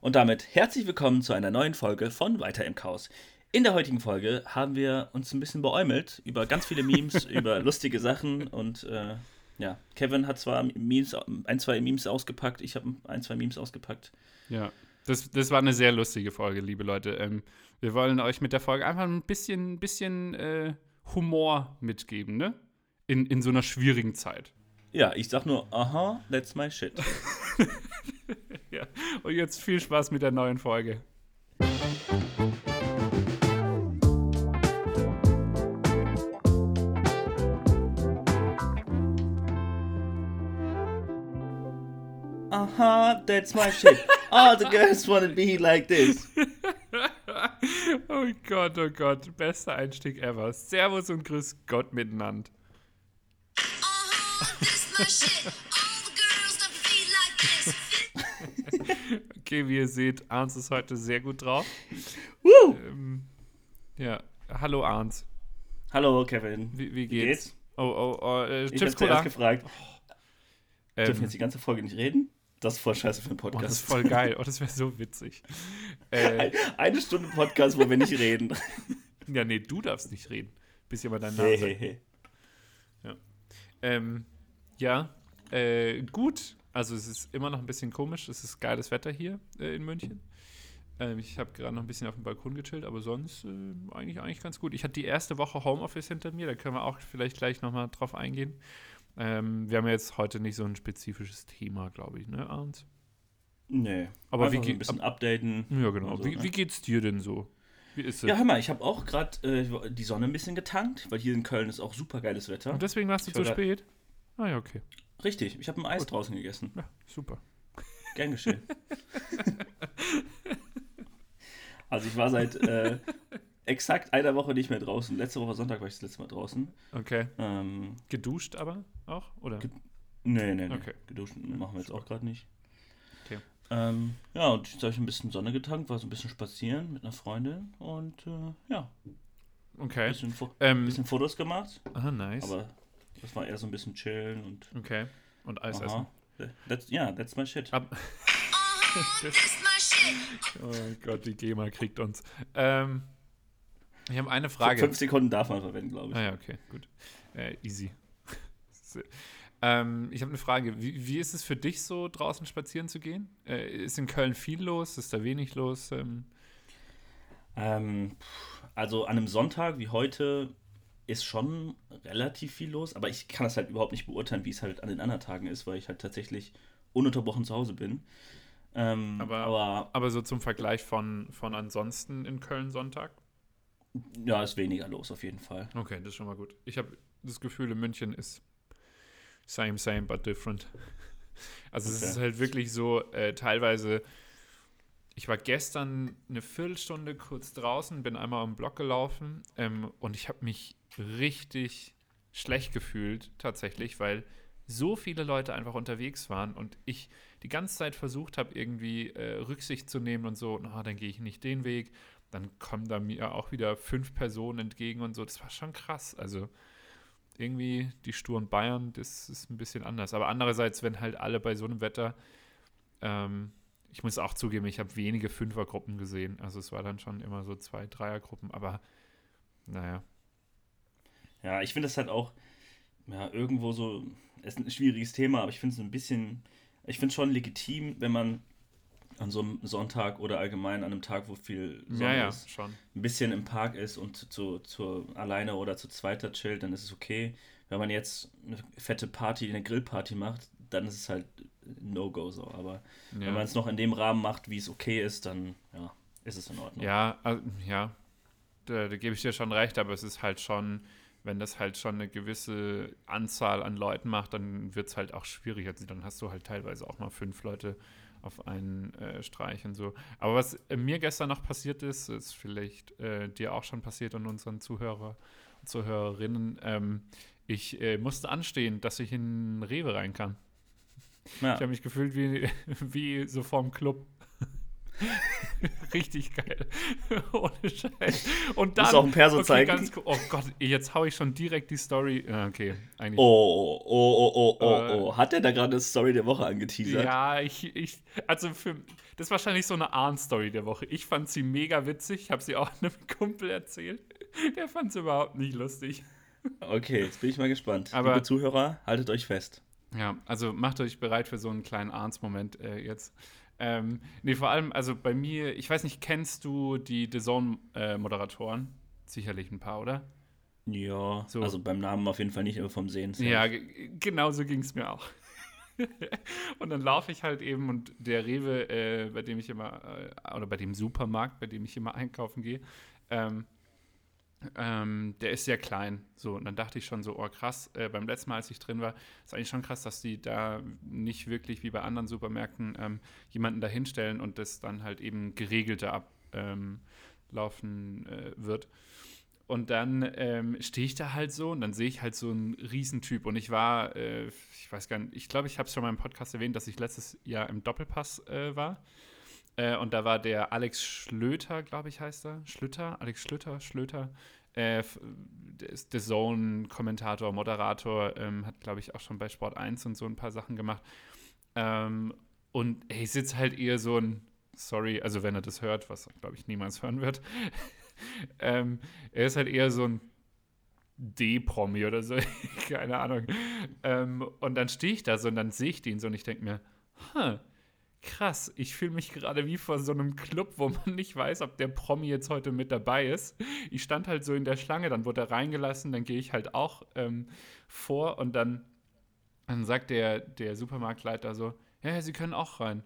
Und damit herzlich willkommen zu einer neuen Folge von Weiter im Chaos. In der heutigen Folge haben wir uns ein bisschen beäumelt über ganz viele Memes, über lustige Sachen und äh, ja, Kevin hat zwar Memes, ein, zwei Memes ausgepackt, ich habe ein, zwei Memes ausgepackt. Ja, das, das war eine sehr lustige Folge, liebe Leute. Ähm, wir wollen euch mit der Folge einfach ein bisschen, bisschen äh, Humor mitgeben, ne? In, in so einer schwierigen Zeit. Ja, ich sag nur, aha, that's my shit. und jetzt viel Spaß mit der neuen Folge. Aha, that's my shit. All the girls wanna be like this. oh Gott, oh Gott, bester Einstieg ever. Servus und grüß Gott miteinander. Okay, wie ihr seht, Arns ist heute sehr gut drauf. Woo! Ähm, ja, hallo Arns. Hallo Kevin. Wie, wie Wie geht's? geht's? Oh, oh, oh, äh, Ich Chips hab's Cola. gefragt. Ähm, Dürfen wir jetzt die ganze Folge nicht reden? Das ist voll scheiße für einen oh, das Podcast. ist voll geil. Oh, das wäre so witzig. Äh, Ein- Eine Stunde Podcast, wo wir nicht reden. ja, nee, du darfst nicht reden. Bis jemand Hey, Namen hey, hey. Ähm, ja, äh, gut. Also es ist immer noch ein bisschen komisch. Es ist geiles Wetter hier äh, in München. Ähm, ich habe gerade noch ein bisschen auf dem Balkon gechillt, aber sonst äh, eigentlich, eigentlich ganz gut. Ich hatte die erste Woche Homeoffice hinter mir, da können wir auch vielleicht gleich nochmal drauf eingehen. Ähm, wir haben ja jetzt heute nicht so ein spezifisches Thema, glaube ich, ne, Arndt? Nee. Aber wie so geht- ein bisschen updaten. Ja, genau. So, wie, ne? wie geht's dir denn so? Ja, hör mal, ich habe auch gerade äh, die Sonne ein bisschen getankt, weil hier in Köln ist auch super geiles Wetter. Und deswegen warst du Ich zu spät? Ah ja, okay. Richtig, ich habe ein Eis Gut. draußen gegessen. Ja, super. Gern geschehen. also ich war seit äh, exakt einer Woche nicht mehr draußen. Letzte Woche Sonntag war ich das letzte Mal draußen. Okay. Ähm, Geduscht aber auch? Oder? Ge- nee, nee, nee. Okay. Geduscht machen wir jetzt auch gerade nicht. Okay. Ähm, ja, und jetzt habe ich ein bisschen Sonne getankt, war so ein bisschen spazieren mit einer Freundin und äh, ja, ein Okay. bisschen, Fo Ähm, bisschen Fotos gemacht. ah, nice. Aber das war eher so ein bisschen chillen und Okay. Und Eis essen. aha. That's, ja, that's my shit. Ab oh Gott, die GEMA kriegt uns. Ähm, ich habe eine Frage. Fünf Sekunden darf man verwenden, glaube ich. Ah ja, okay, gut. Äh, easy. Ähm, ich habe eine Frage. Wie, wie ist es für dich so, draußen spazieren zu gehen? Äh, ist in Köln viel los? Ist da wenig los? Ähm, Ähm, also an einem Sonntag wie heute ist schon relativ viel los, aber ich kann das halt überhaupt nicht beurteilen, wie es halt an den anderen Tagen ist, weil ich halt tatsächlich ununterbrochen zu Hause bin. Ähm, Aber- aber, aber so zum Vergleich von, von ansonsten in Köln Sonntag? ja, ist weniger los auf jeden Fall. Okay, das ist schon mal gut. Ich habe das Gefühl, in München ist same, same, but different. Also es Okay. ist halt wirklich so, äh, teilweise, ich war gestern eine Viertelstunde kurz draußen, bin einmal am Block gelaufen ähm, und ich habe mich richtig schlecht gefühlt, tatsächlich, weil so viele Leute einfach unterwegs waren und ich die ganze Zeit versucht habe, irgendwie äh, Rücksicht zu nehmen und so, na, dann gehe ich nicht den Weg, dann kommen da mir auch wieder fünf Personen entgegen und so. Das war schon krass. Also irgendwie die sturen Bayern, das ist ein bisschen anders. Aber andererseits, wenn halt alle bei so einem Wetter, ähm, ich muss auch zugeben, ich habe wenige Fünfergruppen gesehen. Also es war dann schon immer so zwei, Dreiergruppen, aber naja. Ja, ich finde das halt auch ja, irgendwo so, ist ein schwieriges Thema, aber ich finde es ein bisschen, ich finde es schon legitim, wenn man an so einem Sonntag oder allgemein an einem Tag, wo viel Sonne Ja, ja, ist, schon. ein bisschen im Park ist und zu, zu alleine oder zu zweiter chillt, dann ist es okay. Wenn man jetzt eine fette Party, eine Grillparty macht, dann ist es halt No-Go so. Aber wenn man Ja, es noch in dem Rahmen macht, wie es okay ist, dann ja, ist es in Ordnung. ja, also, ja da, da gebe ich dir schon recht, aber es ist halt schon, wenn das halt schon eine gewisse Anzahl an Leuten macht, dann wird es halt auch schwierig. Also dann hast du halt teilweise auch mal fünf Leute auf einen äh, Streich und so. Aber was äh, mir gestern noch passiert ist, ist vielleicht äh, dir auch schon passiert und unseren Zuhörer und Zuhörerinnen. Ähm, ich äh, musste anstehen, dass ich in Rewe rein kann. Ja. Ich habe mich gefühlt wie, wie so vorm Club. Richtig geil. Ohne Scheiß. Und dann. Muss auch ein Perso okay, zeigen. Ganz, oh Gott, jetzt hau ich schon direkt die Story. Ja, okay, eigentlich. Oh, oh, oh, oh, oh, Äh, oh. Hat der da gerade eine Story der Woche angeteasert? Ja, ich, ich, also für, das ist wahrscheinlich so eine Ahn-Story der Woche. Ich fand sie mega witzig, ich habe sie auch einem Kumpel erzählt. Der fand sie überhaupt nicht lustig. Okay, jetzt bin ich mal gespannt. Aber- Liebe Zuhörer, haltet euch fest. Ja, also macht euch bereit für so einen kleinen Ahns-Moment äh, jetzt. Ähm, nee, vor allem, also bei mir, ich weiß nicht, kennst du die The Zone-Moderatoren? Sicherlich ein paar, oder? Ja, So. also beim Namen auf jeden Fall nicht, aber vom Sehen. Ja, ge- genau so ging es mir auch. und dann laufe ich halt eben und der Rewe, äh, bei dem ich immer, äh, oder bei dem Supermarkt, bei dem ich immer einkaufen gehe, ähm, ähm, der ist sehr klein. So, und dann dachte ich schon so, oh krass, äh, beim letzten Mal, als ich drin war, ist eigentlich schon krass, dass die da nicht wirklich wie bei anderen Supermärkten ähm, jemanden da hinstellen und das dann halt eben geregelter ablaufen laufen, äh, wird. Und dann ähm, stehe ich da halt so und dann sehe ich halt so einen Riesentyp. Und ich war, äh, ich weiß gar nicht, ich glaube, ich habe es schon mal im Podcast erwähnt, dass ich letztes Jahr im Doppelpass äh, war. Äh, und da war der Alex Schlöter, glaube ich, heißt er. Schlüter? Alex Schlüter? Schlöter? Äh, der ist der Zone-Kommentator, Moderator, ähm, hat, glaube ich, auch schon bei Sport 1 und so ein paar Sachen gemacht. Ähm, und ey, ich sitze halt eher so ein, sorry, also wenn er das hört, was glaube ich, niemals hören wird, ähm, er ist halt eher so ein D-Promi oder so, keine Ahnung. Ähm, und dann stehe ich da so und dann sehe ich den so und ich denke mir, huh, krass, ich fühle mich gerade wie vor so einem Club, wo man nicht weiß, ob der Promi jetzt heute mit dabei ist. Ich stand halt so in der Schlange, dann wurde er reingelassen, dann gehe ich halt auch ähm, vor und dann, dann sagt der, der Supermarktleiter so, ja, ja, Sie können auch rein.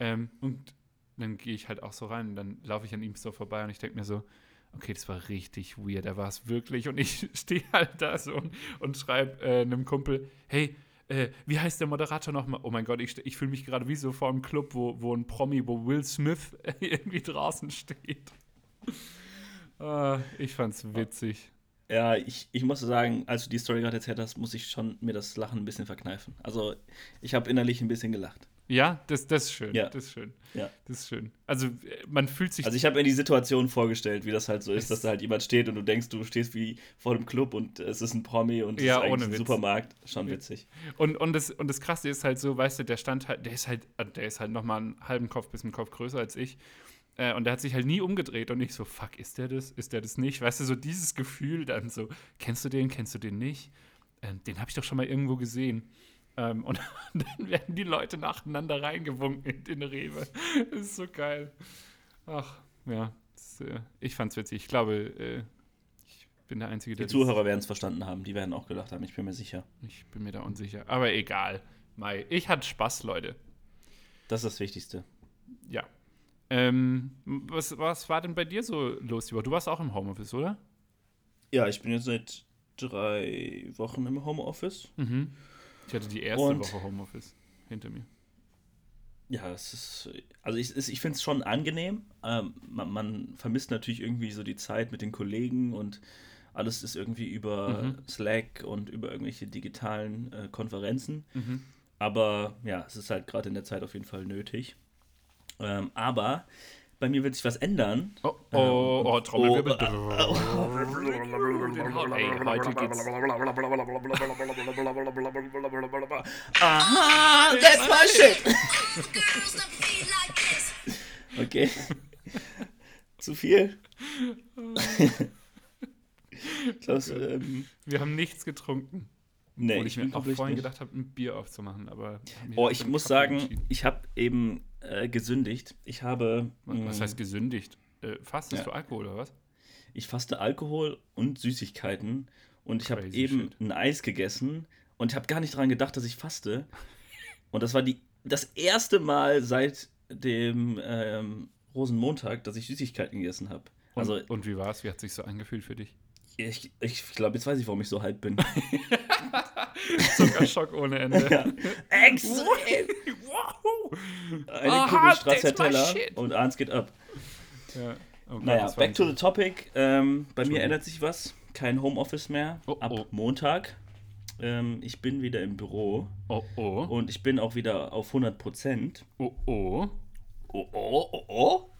Ähm, und dann gehe ich halt auch so rein und dann laufe ich an ihm so vorbei und ich denke mir so, okay, das war richtig weird, er war es wirklich. Und ich stehe halt da so und, und schreibe äh, einem Kumpel, hey, äh, wie heißt der Moderator nochmal? Oh mein Gott, ich, ich fühle mich gerade wie so vor einem Club, wo, wo ein Promi, wo Will Smith irgendwie draußen steht. Ah, ich fand's witzig. Ja, ich, ich muss sagen, als du die Story gerade erzählt hast, muss ich schon mir das Lachen ein bisschen verkneifen. Also, ich habe innerlich ein bisschen gelacht. Ja, das, das ist schön. Ja. Das ist schön. Ja. Das ist schön. Also, äh, man fühlt sich Also, ich habe mir die Situation vorgestellt, wie das halt so ist, dass da halt jemand steht und du denkst, du stehst wie vor einem Club und es ist ein Promi und es Ja, ist eigentlich ein Witz. Supermarkt. Schon witzig. Und, und, das, und das Krasse ist halt so, weißt du, der stand halt, der ist halt, äh, der ist halt nochmal einen halben Kopf bis einen Kopf größer als ich. Äh, und der hat sich halt nie umgedreht und ich so, fuck, ist der das? Ist der das nicht? Weißt du, so dieses Gefühl dann so, kennst du den, kennst du den nicht? Ähm, den habe ich doch schon mal irgendwo gesehen. Ähm, und dann werden die Leute nacheinander reingewunken in den Rewe. Das ist so geil. Ach, ja. Das, äh, ich fand's witzig. Ich glaube, äh, ich bin der Einzige, Die der das- Zuhörer werden es verstanden haben, die werden auch gelacht haben, ich bin mir sicher. ich bin mir da unsicher. Aber egal. Mai, ich hatte Spaß, Leute. Das ist das Wichtigste. Ja. Ähm, was, was war denn bei dir so los? Du warst auch im Homeoffice, oder? Ja, ich bin jetzt seit drei Wochen im Homeoffice. Mhm. Ich hatte die erste Und- Woche Homeoffice hinter mir. Ja, es ist, also ich, ich finde es schon angenehm. Ähm, man, man vermisst natürlich irgendwie so die Zeit mit den Kollegen und alles ist irgendwie über Mhm. Slack und über irgendwelche digitalen äh, Konferenzen. Mhm. Aber ja, es ist halt gerade in der Zeit auf jeden Fall nötig. Ähm, aber bei mir wird sich was ändern. Oh, oh, oh, Trommelwirbel. oh, Hau- Ey, heute geht's. Aha, that's my shit. Okay. Zu viel? das, ähm, Wir haben nichts getrunken. nee, Obwohl ich mir auch vorhin nicht. gedacht habe, ein Bier aufzumachen. Aber Oh, für ich muss sagen, ich habe eben äh, gesündigt. Ich habe. Was mh, heißt gesündigt? Äh, fastest Ja. du Alkohol oder was? Ich faste Alkohol und Süßigkeiten und ich habe eben shit. ein Eis gegessen und ich habe gar nicht daran gedacht, dass ich faste. Und das war die, das erste Mal seit dem ähm, Rosenmontag, dass ich Süßigkeiten gegessen habe. Und, Also und wie war es? Wie hat sich so angefühlt für dich? Ich, ich glaube, jetzt weiß ich, warum ich so halb bin. Zuckerschock ohne Ende. ja. Extrem. wow! Eine Aha, Kugel that's Stracciatella my shit. und eins geht ab. Ja. Oh Gott, Naja, back to the topic. Ähm, bei mir ändert sich was. Kein Homeoffice mehr. Oh, ab oh. Montag. Ähm, ich bin wieder im Büro Oh, oh. und ich bin auch wieder auf 100 Prozent. Oh, oh. Oh, oh, oh, oh.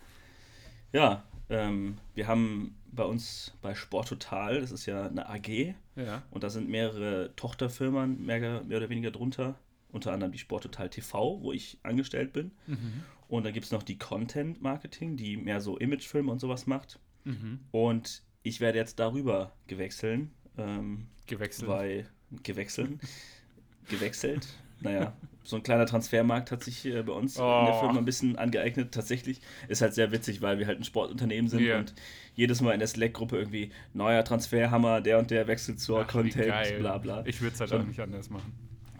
Ja, ähm, wir haben bei uns bei Sport Total, das ist ja eine AG, Ja. und da sind mehrere Tochterfirmen mehr, mehr oder weniger drunter. Unter anderem die Sport Total TV, wo ich angestellt bin. Mhm. Und da gibt es noch die Content Marketing, die mehr so Imagefilme und sowas macht. Mhm. Und ich werde jetzt darüber gewechseln, ähm, Gewechselt. weil gewechseln, gewechselt. Naja, so ein kleiner Transfermarkt hat sich äh, bei uns in der Oh. Firma ein bisschen angeeignet. Tatsächlich ist halt sehr witzig, weil wir halt ein Sportunternehmen sind Ja. und jedes Mal in der Slack-Gruppe irgendwie neuer Transferhammer, der und der wechselt zur Content, bla bla. Ich würde es halt Schon. auch nicht anders machen.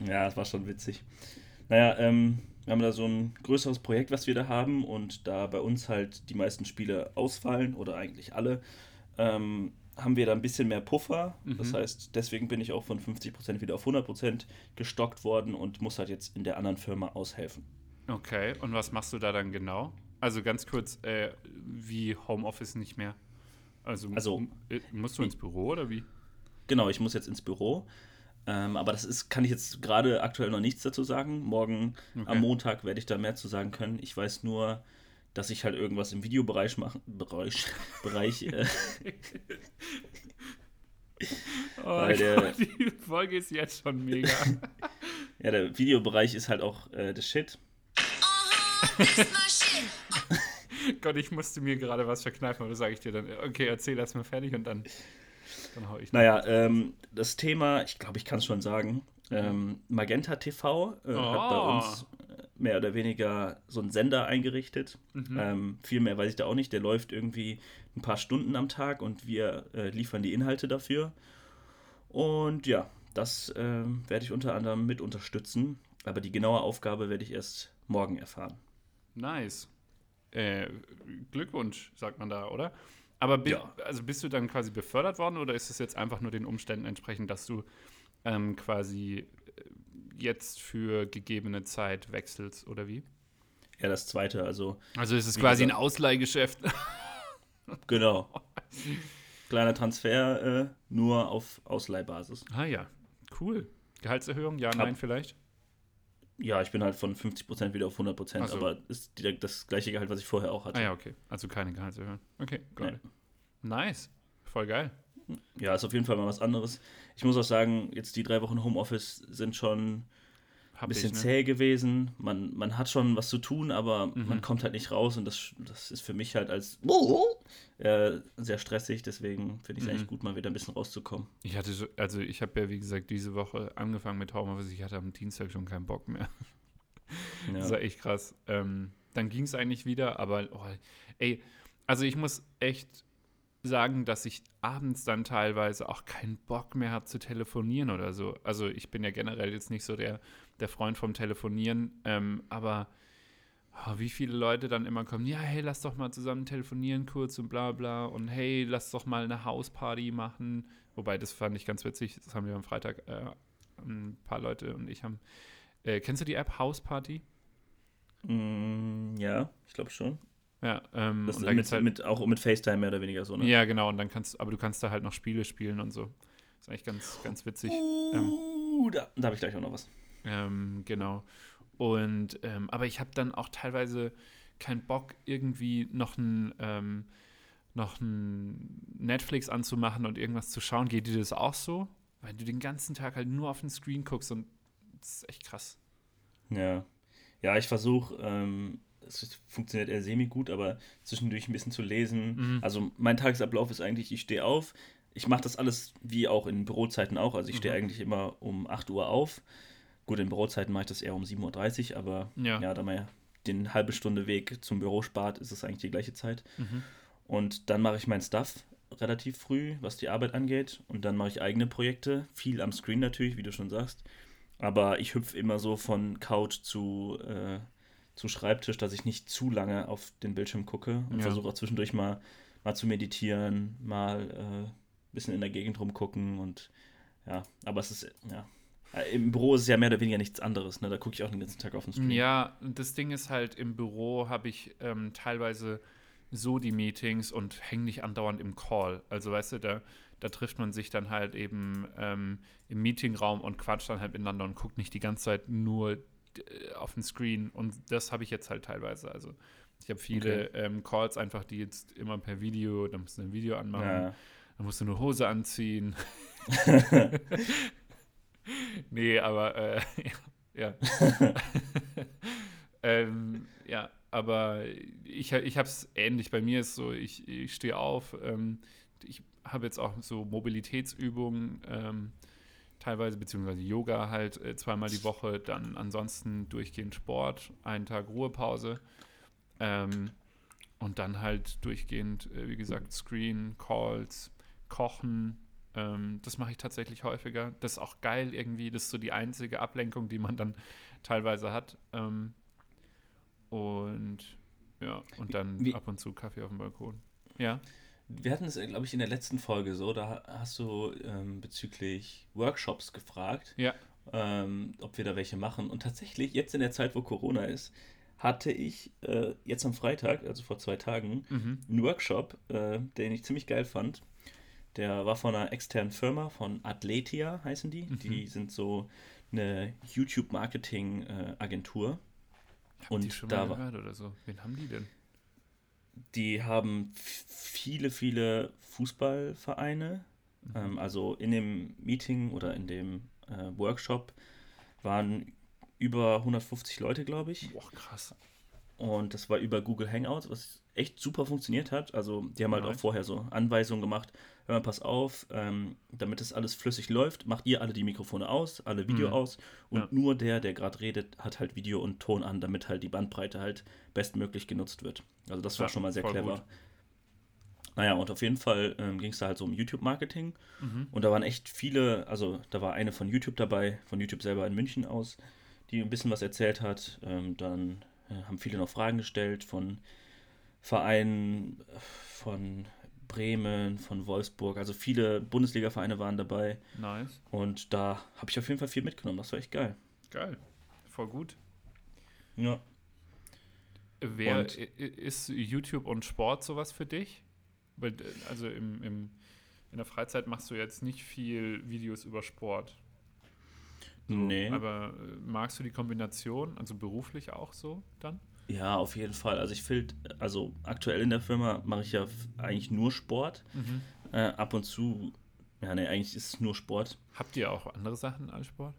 Ja, das war schon witzig. Naja, ähm, wir haben da so ein größeres Projekt, was wir da haben und da bei uns halt die meisten Spiele ausfallen oder eigentlich alle, ähm, haben wir da ein bisschen mehr Puffer. Das Mhm. heißt, deswegen bin ich auch von 50% wieder auf 100% gestockt worden und muss halt jetzt in der anderen Firma aushelfen. Okay, und was machst du da dann genau? Also ganz kurz, äh, wie Homeoffice nicht mehr? Also, Also- äh, musst du ins Büro oder wie? Genau, ich muss jetzt ins Büro. Ähm, aber das ist, kann ich jetzt gerade aktuell noch nichts dazu sagen. Morgen Okay. am Montag werde ich da mehr zu sagen können. Ich weiß nur, dass ich halt irgendwas im Videobereich machen. Bereich. Bereich. Äh, Oh, Weil der- die Folge ist jetzt schon mega. ja, der Videobereich ist halt auch äh, das Shit. Gott, ich musste mir gerade was verkneifen, aber das sage ich dir dann. Okay, erzähl erst mal fertig und dann, dann hau ich. Naja, ähm, das Thema, ich glaube, ich kann es schon sagen. Ähm, Magenta TV äh, hat bei Oh. uns mehr oder weniger so einen Sender eingerichtet. Mhm. Ähm, viel mehr weiß ich da auch nicht. Der läuft irgendwie ein paar Stunden am Tag und wir äh, liefern die Inhalte dafür. Und ja, das ähm, werde ich unter anderem mit unterstützen. Aber die genaue Aufgabe werde ich erst morgen erfahren. Nice. Äh, Glückwunsch, sagt man da, oder? Aber bi Ja. also bist du dann quasi befördert worden oder ist es jetzt einfach nur den Umständen entsprechend, dass du ähm, quasi äh, jetzt für gegebene Zeit wechselst oder wie? Ja, das zweite, also Also ist es quasi ein gesagt- Ausleihgeschäft. genau. Kleiner Transfer, äh, nur auf Ausleihbasis. ah ja, cool. Gehaltserhöhung? Ja, nein, vielleicht? Ja, ich bin halt von 50% wieder auf 100%, Ach so. aber ist direkt das gleiche Gehalt, was ich vorher auch hatte. Ah ja, okay. Also keine Gehaltserhöhung. Okay, it. Nice. Voll geil. Ja, ist auf jeden Fall mal was anderes. Ich muss auch sagen, jetzt die drei Wochen Homeoffice sind schon ein bisschen ich, ne? zäh gewesen. Man, man hat schon was zu tun, aber Mhm. man kommt halt nicht raus und das, das ist für mich halt als äh, sehr stressig. Deswegen finde ich es Mhm. eigentlich gut, mal wieder ein bisschen rauszukommen. Ich hatte, so, also ich habe ja, wie gesagt, diese Woche angefangen mit Homeoffice. Ich hatte am Dienstag schon keinen Bock mehr. Das war Ja. echt krass. Ähm, dann ging es eigentlich wieder, aber oh, ey, also ich muss echt sagen, dass ich abends dann teilweise auch keinen Bock mehr habe zu telefonieren oder so. Also ich bin ja generell jetzt nicht so der, der Freund vom Telefonieren, ähm, aber oh, wie viele Leute dann immer kommen, ja, hey, lass doch mal zusammen telefonieren kurz und bla bla und hey, lass doch mal eine Hausparty machen. Wobei, das fand ich ganz witzig, das haben wir am Freitag, äh, ein paar Leute und ich haben, äh, kennst du die App Hausparty? Mm, ja, ich glaube schon. Ja, ähm, Das und mit, halt, mit, auch mit FaceTime mehr oder weniger so, ne? ja, genau, und dann kannst, aber du kannst da halt noch Spiele spielen und so. Ist eigentlich ganz, ganz witzig. Uh, da, da habe ich gleich auch noch was. Ähm, genau. Und, ähm, aber ich habe dann auch teilweise keinen Bock, irgendwie noch ein, ähm, noch ein Netflix anzumachen und irgendwas zu schauen. Geht dir das auch so? Weil du den ganzen Tag halt nur auf den Screen guckst und das ist echt krass. Ja. Ja, ich versuche, ähm, es funktioniert eher semi-gut, aber zwischendurch ein bisschen zu lesen. Mhm. Also mein Tagesablauf ist eigentlich, ich stehe auf, ich mache das alles wie auch in Bürozeiten auch. Also ich stehe Mhm. eigentlich immer um 8 Uhr auf. Gut, in Bürozeiten mache ich das eher um 7.30 Uhr, aber Ja. ja, da man ja den halbe Stunde Weg zum Büro spart, ist es eigentlich die gleiche Zeit. Mhm. Und dann mache ich mein Stuff relativ früh, was die Arbeit angeht. Und dann mache ich eigene Projekte. Viel am Screen natürlich, wie du schon sagst. Aber ich hüpfe immer so von Couch zu, äh, zu Schreibtisch, dass ich nicht zu lange auf den Bildschirm gucke und Ja. versuche auch zwischendurch mal, mal zu meditieren, mal äh, ein bisschen in der Gegend rumgucken und ja, aber es ist, ja. Äh, Im Büro ist es ja mehr oder weniger nichts anderes, ne? Da gucke ich auch den ganzen Tag auf den Screen. Ja, das Ding ist halt, im Büro habe ich ähm, teilweise so die Meetings und hänge nicht andauernd im Call. Also weißt du, da, da trifft man sich dann halt eben ähm, im Meetingraum und quatscht dann halt miteinander und guckt nicht die ganze Zeit nur äh, auf den Screen. Und das habe ich jetzt halt teilweise. Also Ich habe viele ähm, Calls einfach, die jetzt immer per Video, da musst du ein Video anmachen, Ja. dann musst du eine Hose anziehen. nee, aber äh, ja. ähm, ja, aber ich, ich habe es ähnlich. Bei mir ist so, ich, ich stehe auf, ähm, ich habe jetzt auch so Mobilitätsübungen ähm, teilweise, beziehungsweise Yoga halt äh, zweimal die Woche, dann ansonsten durchgehend Sport, einen Tag Ruhepause ähm, und dann halt durchgehend, äh, wie gesagt, Screen, Calls, Kochen. Ähm, das mache ich tatsächlich häufiger. Das ist auch geil irgendwie. Das ist so die einzige Ablenkung, die man dann teilweise hat. Ähm, und ja, und dann Wie- ab und zu Kaffee auf dem Balkon. Ja. Wir hatten es, glaube ich, in der letzten Folge so, da hast du ähm, bezüglich Workshops gefragt, Ja. ähm, ob wir da welche machen. Und tatsächlich, jetzt in der Zeit, wo Corona ist, hatte ich äh, jetzt am Freitag, also vor zwei Tagen, Mhm. einen Workshop, äh, den ich ziemlich geil fand. Der war von einer externen Firma, von Atletia heißen die. Mhm. Die sind so eine YouTube-Marketing-Agentur. Hab die Und schon da mal war- gehört oder so. Wen haben die denn? Die haben viele, viele Fußballvereine. Mhm. Ähm, also in dem Meeting oder in dem äh, Workshop waren über 150 Leute, glaube ich. Boah, krass. Und das war über Google Hangouts, was echt super funktioniert hat. Also die haben halt auch vorher so Anweisungen gemacht. Hör mal, pass auf, ähm, damit das alles flüssig läuft, macht ihr alle die Mikrofone aus, alle Video Mhm. aus und Ja. nur der, der gerade redet, hat halt Video und Ton an, damit halt die Bandbreite halt bestmöglich genutzt wird. Also das war Ja, schon mal sehr clever. gut. Naja, und auf jeden Fall ähm, ging es da halt so um YouTube-Marketing. Mhm. Und da waren echt viele, also da war eine von YouTube dabei, von YouTube selber in München aus, die ein bisschen was erzählt hat. Ähm, dann äh, haben viele noch Fragen gestellt von Vereinen, äh, von Bremen, von Wolfsburg. Also viele Bundesliga-Vereine waren dabei. Nice. Und da habe ich auf jeden Fall viel mitgenommen. Das war echt geil. Geil. Voll gut. Ja. Wer Und- ist YouTube und Sport sowas für dich? Also im, im, in der Freizeit machst du jetzt nicht viel Videos über Sport. So, Nee. Aber äh, magst du die Kombination, also beruflich auch so dann? Ja, auf jeden Fall. Also ich finde, also aktuell in der Firma mache ich ja eigentlich nur Sport. Äh, ab und zu, ja, nee, eigentlich ist es nur Sport. Habt ihr auch andere Sachen als Sport?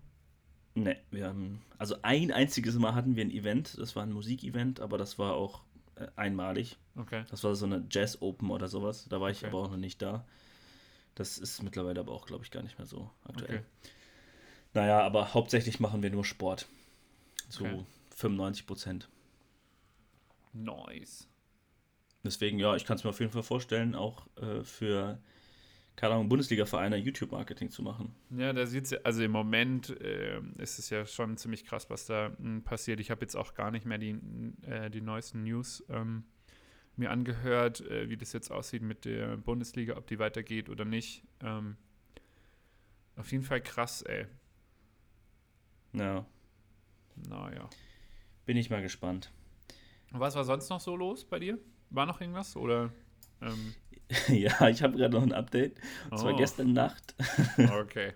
Ne, wir haben, also ein einziges Mal hatten wir ein Event, das war ein Musikevent, aber das war auch äh, einmalig. Okay. Das war so eine Jazz Open oder sowas, da war ich Okay. aber auch noch nicht da. Das ist mittlerweile aber auch, glaube ich, gar nicht mehr so aktuell. Okay. Naja, aber hauptsächlich machen wir nur Sport. So Okay. 95 Prozent. Nice. Deswegen, ja, ich kann es mir auf jeden Fall vorstellen, auch äh, für, keine Ahnung, Bundesliga-Vereine YouTube-Marketing zu machen. Ja, da sieht ja, also im Moment äh, ist es ja schon ziemlich krass, was da m, passiert. Ich habe jetzt auch gar nicht mehr die, äh, die neuesten News ähm, mir angehört, äh, wie das jetzt aussieht mit der Bundesliga, ob die weitergeht oder nicht. Ähm, auf jeden Fall krass, ey. Ja, Naja. bin ich mal gespannt. Und Was war sonst noch so los bei dir? War noch irgendwas? Oder? Ähm, ja, ich habe gerade noch ein Update. Das war oh, gestern Nacht. Okay.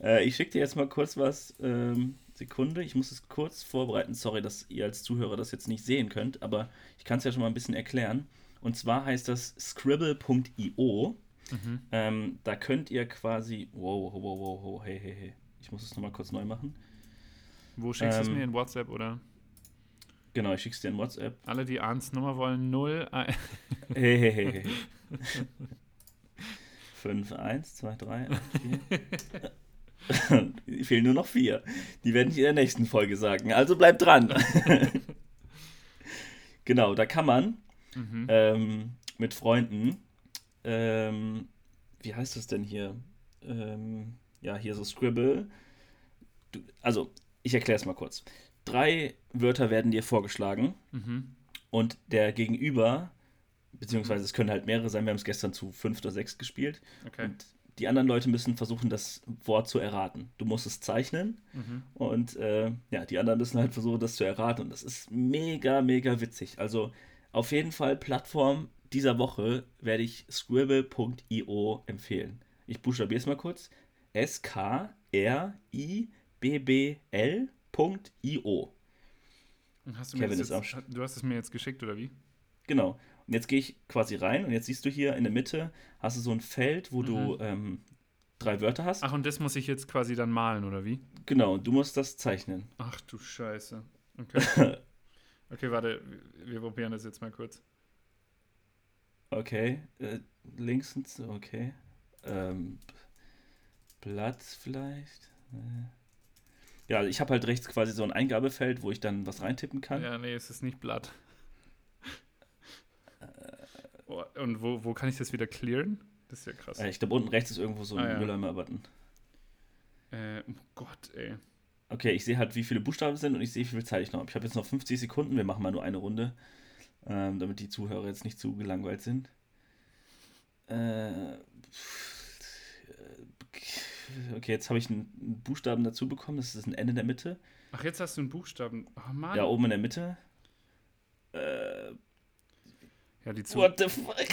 Äh, ich schicke dir jetzt mal kurz was. Ähm, Sekunde, ich muss es kurz vorbereiten. Sorry, dass ihr als Zuhörer das jetzt nicht sehen könnt, aber ich kann es ja schon mal ein bisschen erklären. Und zwar heißt das scribble.io. Mhm. Ähm, da könnt ihr quasi. Wow, wow, wow, wow, hey, hey, hey. Ich muss es nochmal kurz neu machen. Wo schickst du es Ähm, mir in WhatsApp oder? Genau, ich schicke es dir in WhatsApp. Alle, die Arns Nummer wollen, 0. ein- Hey, hey, hey, hey. 5, 1, 2, 3, 4. Fehlen nur noch vier. Die werde ich in der nächsten Folge sagen. Also bleibt dran. genau, da kann man Mhm. ähm, mit Freunden, ähm, wie heißt das denn hier? Ähm, ja, hier so Scribble. Du, also, ich erkläre es mal kurz. Drei Wörter werden dir vorgeschlagen Mhm. und der Gegenüber, beziehungsweise es können halt mehrere sein, wir haben es gestern zu fünf oder sechs gespielt Okay. und die anderen Leute müssen versuchen, das Wort zu erraten. Du musst es zeichnen Mhm. und äh, ja, die anderen müssen halt versuchen, das zu erraten. Und das ist mega, mega witzig. Also auf jeden Fall Plattform dieser Woche werde ich scribble.io empfehlen. Ich buchstabiere es mal kurz. S-K-R-I-B-B-L.io. Hast du, mir Kevin ist am du hast es mir jetzt geschickt, oder wie? Genau. Und jetzt gehe ich quasi rein und jetzt siehst du hier in der Mitte, hast du so ein Feld, wo du ähm, drei Wörter hast. Mhm. Ach, und das muss ich jetzt quasi dann malen, oder wie? Genau, und du musst das zeichnen. Ach du Scheiße. Okay. Okay, warte, wir probieren das jetzt mal kurz. Okay. Äh, links und so, okay. Ähm, Blatt vielleicht. Äh. Ja, ich habe halt rechts quasi so ein Eingabefeld, wo ich dann was reintippen kann. Ja, nee, es ist nicht Blatt. Oh, Und wo, wo kann ich das wieder clearen? Das ist ja krass. Äh, ich glaube, unten rechts ist irgendwo so ein Ah, ja. Mülleimer-Button. Äh, oh Gott, ey. Okay, ich sehe halt, wie viele Buchstaben sind und ich sehe, wie viel Zeit ich noch habe. Ich habe jetzt noch 50 Sekunden. Wir machen mal nur eine Runde, ähm, damit die Zuhörer jetzt nicht zu gelangweilt sind. Äh, okay, jetzt habe ich einen Buchstaben dazu bekommen. Das ist ein N in der Mitte. Ach, jetzt hast du einen Buchstaben. Oh Mann. Ja, oben in der Mitte. Äh, Ja, die, Zu what the fuck?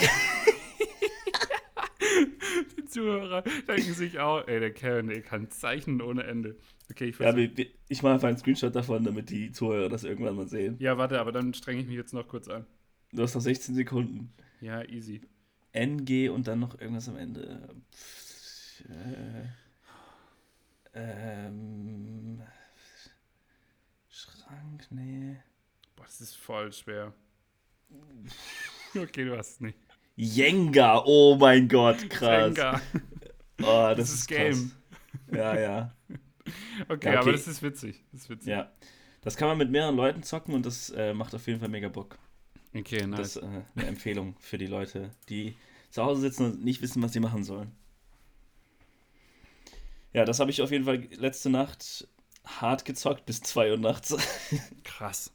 die Zuhörer denken sich auch, ey, der Kevin, der kann zeichnen ohne Ende. Okay, ich Ja, wir, wir, ich mache einfach einen Screenshot davon, damit die Zuhörer das irgendwann mal sehen. Ja, warte, aber dann strenge ich mich jetzt noch kurz an. Du hast noch 16 Sekunden. Ja, easy. NG und dann noch irgendwas am Ende. Pff, Äh, ähm, Schrank, nee. Boah, das ist voll schwer. Okay, du hast es nicht. Jenga, oh mein Gott, krass. Jenga. Oh, das, Das ist ist Game. Krass. Ja, ja, Okay, Ja, aber okay. das ist witzig. Das ist witzig. ja. Das kann man mit mehreren Leuten zocken und das äh, macht auf jeden Fall mega Bock. Okay, Das nice. ist äh, eine Empfehlung für die Leute, die zu Hause sitzen und nicht wissen, was sie machen sollen. Ja, das habe ich auf jeden Fall letzte Nacht hart gezockt bis 2 Uhr nachts. Krass.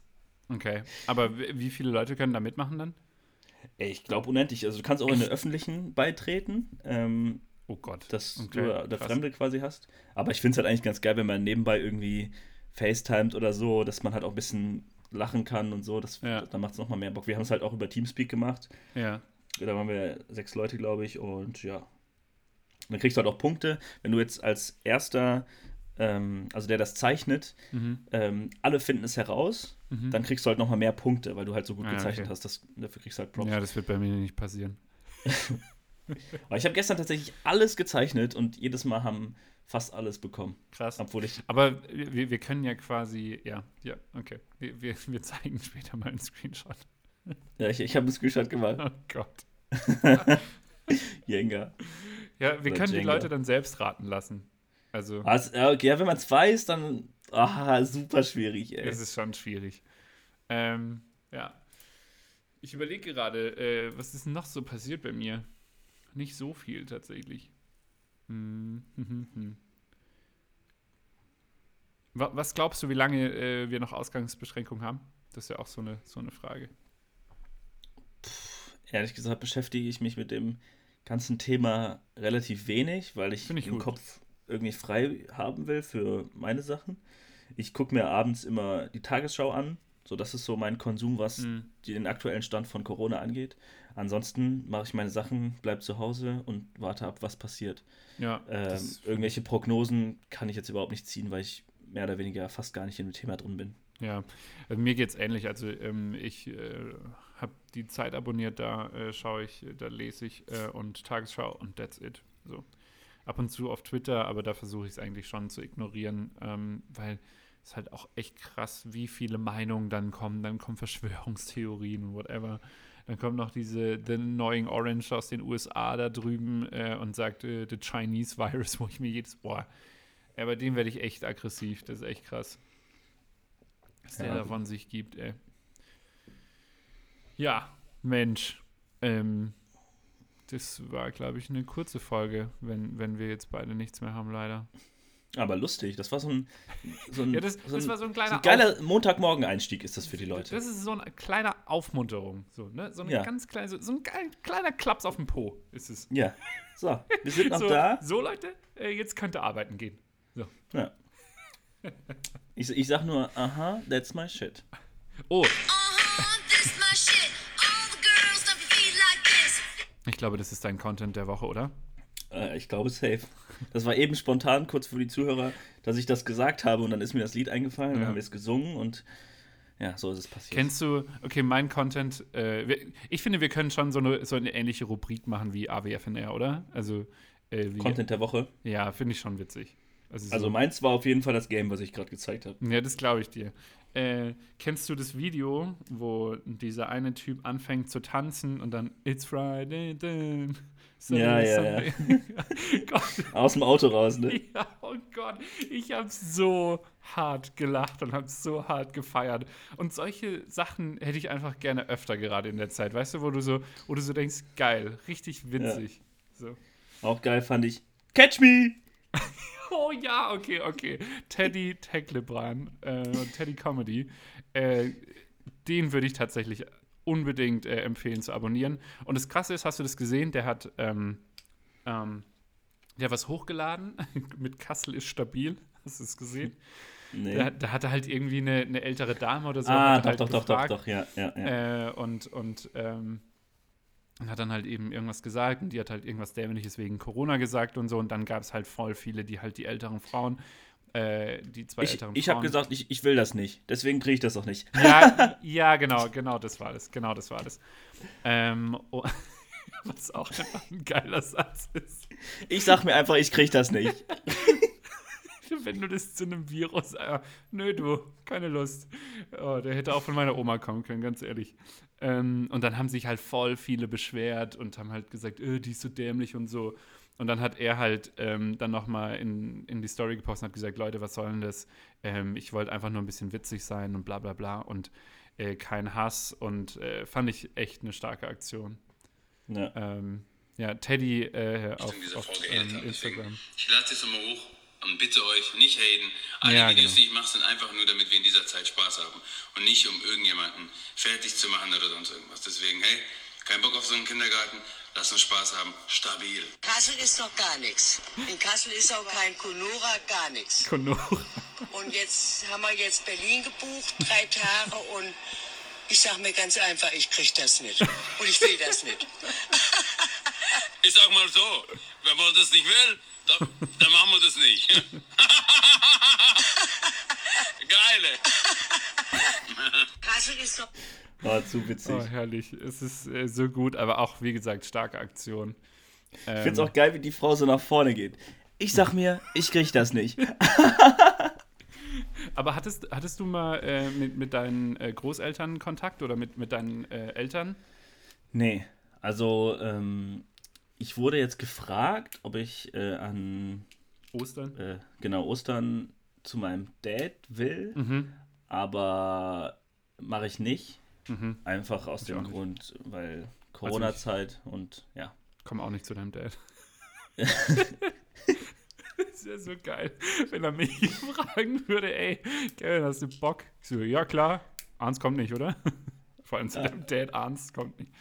Okay. Aber wie viele Leute können da mitmachen dann? Ich glaube unendlich. Also du kannst auch in der öffentlichen beitreten, ähm, Oh Gott. dass Okay, du der. Fremde quasi hast. Aber ich finde es halt eigentlich ganz geil, wenn man nebenbei irgendwie FaceTimet oder so, dass man halt auch ein bisschen lachen kann und so. Das, Ja. Dann macht es nochmal mehr Bock. Wir haben es halt auch über Teamspeak gemacht. Ja. Da waren wir sechs Leute, glaube ich. Und ja. Dann kriegst du halt auch Punkte, wenn du jetzt als erster, ähm, also der das zeichnet, Mhm. ähm, alle finden es heraus, Mhm. dann kriegst du halt nochmal mehr Punkte, weil du halt so gut Ah, gezeichnet okay. hast. Das, dafür kriegst du halt Props. Ja, das wird bei mir nicht passieren. Aber ich habe gestern tatsächlich alles gezeichnet und jedes Mal haben fast alles bekommen. Krass. Obwohl ich. Aber wir, wir können ja quasi, ja, ja, okay. Wir, wir, wir zeigen später mal einen Screenshot. Ja, ich, ich habe einen Screenshot gemacht. Oh Gott. Jenga. Ja, wir können die Jenga. Leute dann selbst raten lassen. Also, Also, ja, okay, ja, wenn man es weiß, dann. Aha, super schwierig, ey. es ist schon schwierig. Ähm, ja. Ich überlege gerade, äh, was ist noch so passiert bei mir? Nicht so viel tatsächlich. Hm, hm, hm. Wa- Was glaubst du, wie lange äh, wir noch Ausgangsbeschränkungen haben? Das ist ja auch so eine, so eine Frage. Ehrlich gesagt beschäftige ich mich mit dem ganzen Thema relativ wenig, weil ich, ich den gut. Kopf irgendwie frei haben will für meine Sachen. Ich gucke mir abends immer die Tagesschau an. So, das ist so mein Konsum, was Hm. die, den aktuellen Stand von Corona angeht. Ansonsten mache ich meine Sachen, bleib zu Hause und warte ab, was passiert. Ja, Ähm, irgendwelche Prognosen kann ich jetzt überhaupt nicht ziehen, weil ich mehr oder weniger fast gar nicht in dem Thema drin bin. Ja, äh, mir geht es ähnlich. Also ähm, ich äh, habe die Zeit abonniert, da äh, schaue ich, da lese ich äh, und Tagesschau und that's it. So. Ab und zu auf Twitter, aber da versuche ich es eigentlich schon zu ignorieren, ähm, weil es halt auch echt krass, wie viele Meinungen dann kommen. Dann kommen Verschwörungstheorien und whatever. Dann kommt noch diese The Annoying Orange aus den USA da drüben äh, und sagt äh, The Chinese Virus, wo ich mir jedes, boah, ja, bei dem werde ich echt aggressiv. Das ist echt krass. Was der Ja. davon sich gibt, ey. Ja, Mensch. Ähm, das war, glaube ich, eine kurze Folge, wenn, wenn wir jetzt beide nichts mehr haben, leider. Aber lustig, das war so ein, so ein, Ja, das, so das ein, war so ein so kleiner ein geiler Montagmorgen-Einstieg ist das für die Leute. Das ist so eine kleine Aufmunterung. So, ne? so eine Ja. ganz kleine, so, so ein kleiner Klaps auf den Po ist es. Ja, so, wir sind noch so, da. so, Leute, äh, jetzt könnt ihr arbeiten gehen. Ja. Ich, ich sag nur, aha, that's my shit. Oh, ich glaube, das ist dein Content der Woche, oder? Äh, ich glaube, safe. Das war eben spontan, kurz für die Zuhörer, dass ich das gesagt habe und dann ist mir das Lied eingefallen und Ja. dann haben wir es gesungen und ja, so ist es passiert. Kennst du, okay, mein Content, äh, wir, ich finde, wir können schon so eine, so eine ähnliche Rubrik machen wie AWFNR, oder? Also, äh, wie, Content der Woche. ja, finde ich schon witzig. Also, so, Also meins war auf jeden Fall das Game, was ich gerade gezeigt habe. ja, das glaube ich dir. Äh, kennst du das Video, wo dieser eine Typ anfängt zu tanzen und dann It's Friday then? Ja, ja, Sunday. Gott, Aus dem Auto raus, ne? ja, oh Gott, ich habe so hart gelacht und habe so hart gefeiert. Und solche Sachen hätte ich einfach gerne öfter gerade in der Zeit, weißt du, wo du so, wo du so denkst, geil, richtig witzig. So. Auch geil fand ich. Catch me! Oh ja, okay, okay. Teddy Teglebran, äh, Teddy Comedy. Äh, den würde ich tatsächlich unbedingt äh, empfehlen zu abonnieren. Und das Krasse ist, hast du das gesehen? Der hat, ähm, ähm, der hat was hochgeladen mit Kassel ist stabil. Hast du es gesehen? Nee. Da, da hatte halt irgendwie eine, eine ältere Dame oder so. ah, doch, halt doch, doch, doch, doch, ja, ja, ja. äh, und und ähm, und hat dann halt eben irgendwas gesagt und die hat halt irgendwas Dämliches wegen Corona gesagt und so. Und dann gab es halt voll viele, die halt die älteren Frauen, äh, die zwei ich älteren ich Frauen. habe gesagt, ich, ich will das nicht. Deswegen kriege ich das auch nicht. Ja, ja, genau, genau, das war das. Genau, das war das. Ähm, oh, was auch einfach ein geiler Satz ist. Ich sag mir einfach, ich kriege das nicht. Wenn du das zu einem Virus. Äh, nö, du, keine Lust. Oh, der hätte auch von meiner Oma kommen können, ganz ehrlich. Ähm, und dann haben sich halt voll viele beschwert und haben halt gesagt, äh, die ist so dämlich und so. Und dann hat er halt ähm, dann nochmal in, in die Story gepostet und hat gesagt, Leute, was soll denn das? Ähm, ich wollte einfach nur ein bisschen witzig sein und bla bla bla und äh, kein Hass und äh, fand ich echt eine starke Aktion. Ja. Ähm, ja, Teddy äh, auf, auf ähm, Instagram. ich lade das immer hoch und bitte euch, nicht haten. Alle Ja, Videos, genau. die ich mache, sind einfach nur, damit wir in dieser Zeit Spaß haben. Und nicht, um irgendjemanden fertig zu machen oder sonst irgendwas. Deswegen, hey, kein Bock auf so einen Kindergarten, lass uns Spaß haben. Stabil. Kassel ist noch gar nichts. In Kassel ist auch kein Conora, gar nichts. Konora. Und jetzt haben wir jetzt Berlin gebucht, drei Tage und ich sag mir ganz einfach, ich krieg das nicht. Und ich will das nicht. Ich sag mal so, wenn man das nicht will, dann, dann machen wir das nicht. Geile. War zu witzig. Oh, herrlich. Es ist äh, so gut, aber auch, wie gesagt, starke Aktion. Ich finde es auch geil, wie die Frau so nach vorne geht. Ich sag mir, ich krieg das nicht. Aber hattest, hattest du mal äh, mit, mit deinen äh, Großeltern Kontakt oder mit, mit deinen äh, Eltern? Nee, also ähm, ich wurde jetzt gefragt, ob ich äh, an Ostern? äh, genau Ostern zu meinem Dad will, Mhm. aber mache ich nicht. Einfach aus auch dem. Grund, weil Corona-Zeit und ja. Komm auch nicht zu deinem Dad. Das ja so geil, wenn er mich fragen würde, ey, Kevin, hast du Bock? Ich so, ja klar, Arns kommt nicht, oder? Vor allem zu deinem Dad, Arns kommt nicht.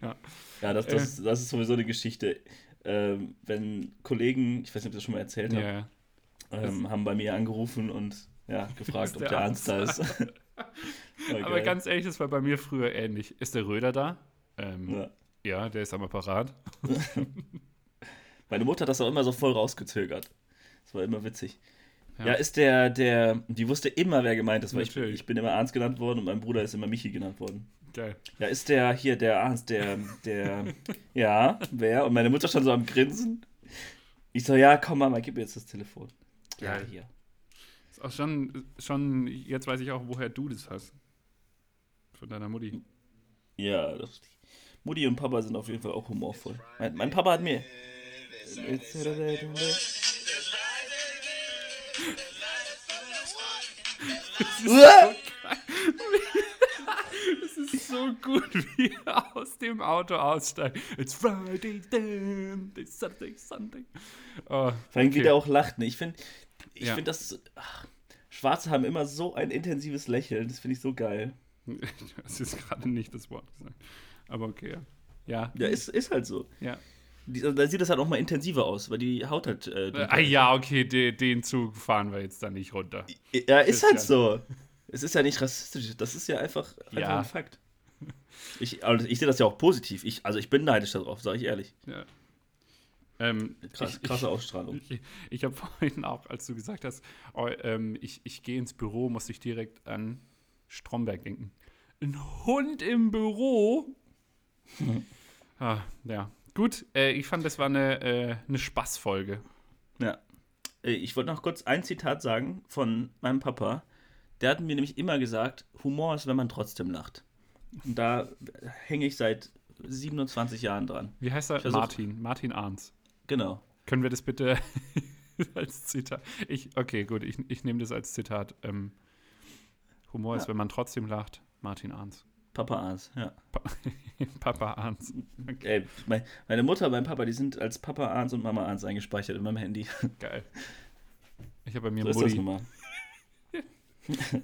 Ja. Ja, das, das, das ist sowieso eine Geschichte. Ähm, wenn Kollegen, ich weiß nicht, ob ich das schon mal erzählt habe, ja. ähm, haben bei mir angerufen und ja, gefragt, Ist ob der der Ernst da ist. Aber ganz ehrlich, das war bei mir früher ähnlich. Ist der Röder da? Ähm, Ja. ja. der ist am Apparat. Meine Mutter hat das auch immer so voll rausgezögert. Das war immer witzig. Ja, Ja. ist der, der, die wusste immer, wer gemeint ist, weil ich, ich bin immer Ernst genannt worden und mein Bruder ist immer Michi genannt worden. Geil. Ja, ist der hier, der Ernst, der, der, ja, wer? Und meine Mutter stand so am Grinsen. Ich so, ja, komm Mama, gib mir jetzt das Telefon. Ja, Geil. hier. Ist auch schon, schon, jetzt weiß ich auch, woher du das hast. Von deiner Mutti. Ja, das, Mutti und Papa sind auf jeden Fall auch humorvoll. Mein, mein Papa hat mir. Es ist so gut, wie er aus dem Auto aussteigt. It's Friday then, it's Saturday, Sunday. Oh, Vor allem, wie okay. der auch lacht. Ne? Ich finde, ich Ja. find das. Ach, Schwarze haben immer so ein intensives Lächeln. Das finde ich so geil. Das ist gerade nicht das Wort gesagt. Aber okay, ja. Ja, Ja, ist, ist halt so. ja. Die, da sieht das halt auch mal intensiver aus, weil die Haut halt. Äh, Äh, ah, ja, okay, de, den Zug fahren wir jetzt da nicht runter. Ja, ist halt so. Es ist ja nicht rassistisch, das ist ja einfach, einfach Ja. ein Fakt. Ich, also ich sehe das ja auch positiv. Ich, also ich bin neidisch darauf, sage ich ehrlich. Ja. Ähm, Krass, ich- krasse Ausstrahlung. Ich, ich habe vorhin auch, als du gesagt hast, oh, ähm, ich, ich gehe ins Büro, muss ich direkt an Stromberg denken. Ein Hund im Büro? ah, ja, gut. Äh, ich fand, das war eine, äh, eine Spaßfolge. Ja. Äh, Ich wollte noch kurz ein Zitat sagen von meinem Papa. Der hat mir nämlich immer gesagt, Humor ist, wenn man trotzdem lacht. Und da hänge ich seit 27 Jahren dran. Wie heißt er? Martin. Martin Arns. Genau. Können wir das bitte als Zitat? Ich, okay, gut, ich, ich nehme das als Zitat. Ähm, Humor ist, Ja. wenn man trotzdem lacht. Martin Arns. Papa Arns, ja. Pa Papa Arns. Ey, mein, meine Mutter, mein Papa, die sind als Papa Arns und Mama Arns eingespeichert in meinem Handy. Geil. Ich habe bei mir So ist das Mutti.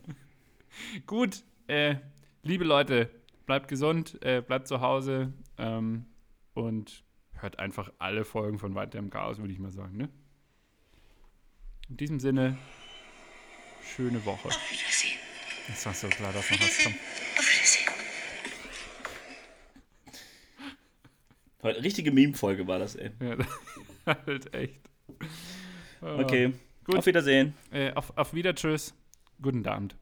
Gut, äh, liebe Leute, bleibt gesund, äh, bleibt zu Hause ähm, und hört einfach alle Folgen von Weiter im Chaos, würde ich mal sagen. Ne? In diesem Sinne, schöne Woche. Auf Wiedersehen. Das war so klar, dass noch was kommt. Auf Wiedersehen. Heute Richtige Meme-Folge war das, ey. Ja, halt echt. Ah. Okay. Gut. Auf Wiedersehen. Äh, auf, auf Wieder, tschüss. Guten Abend.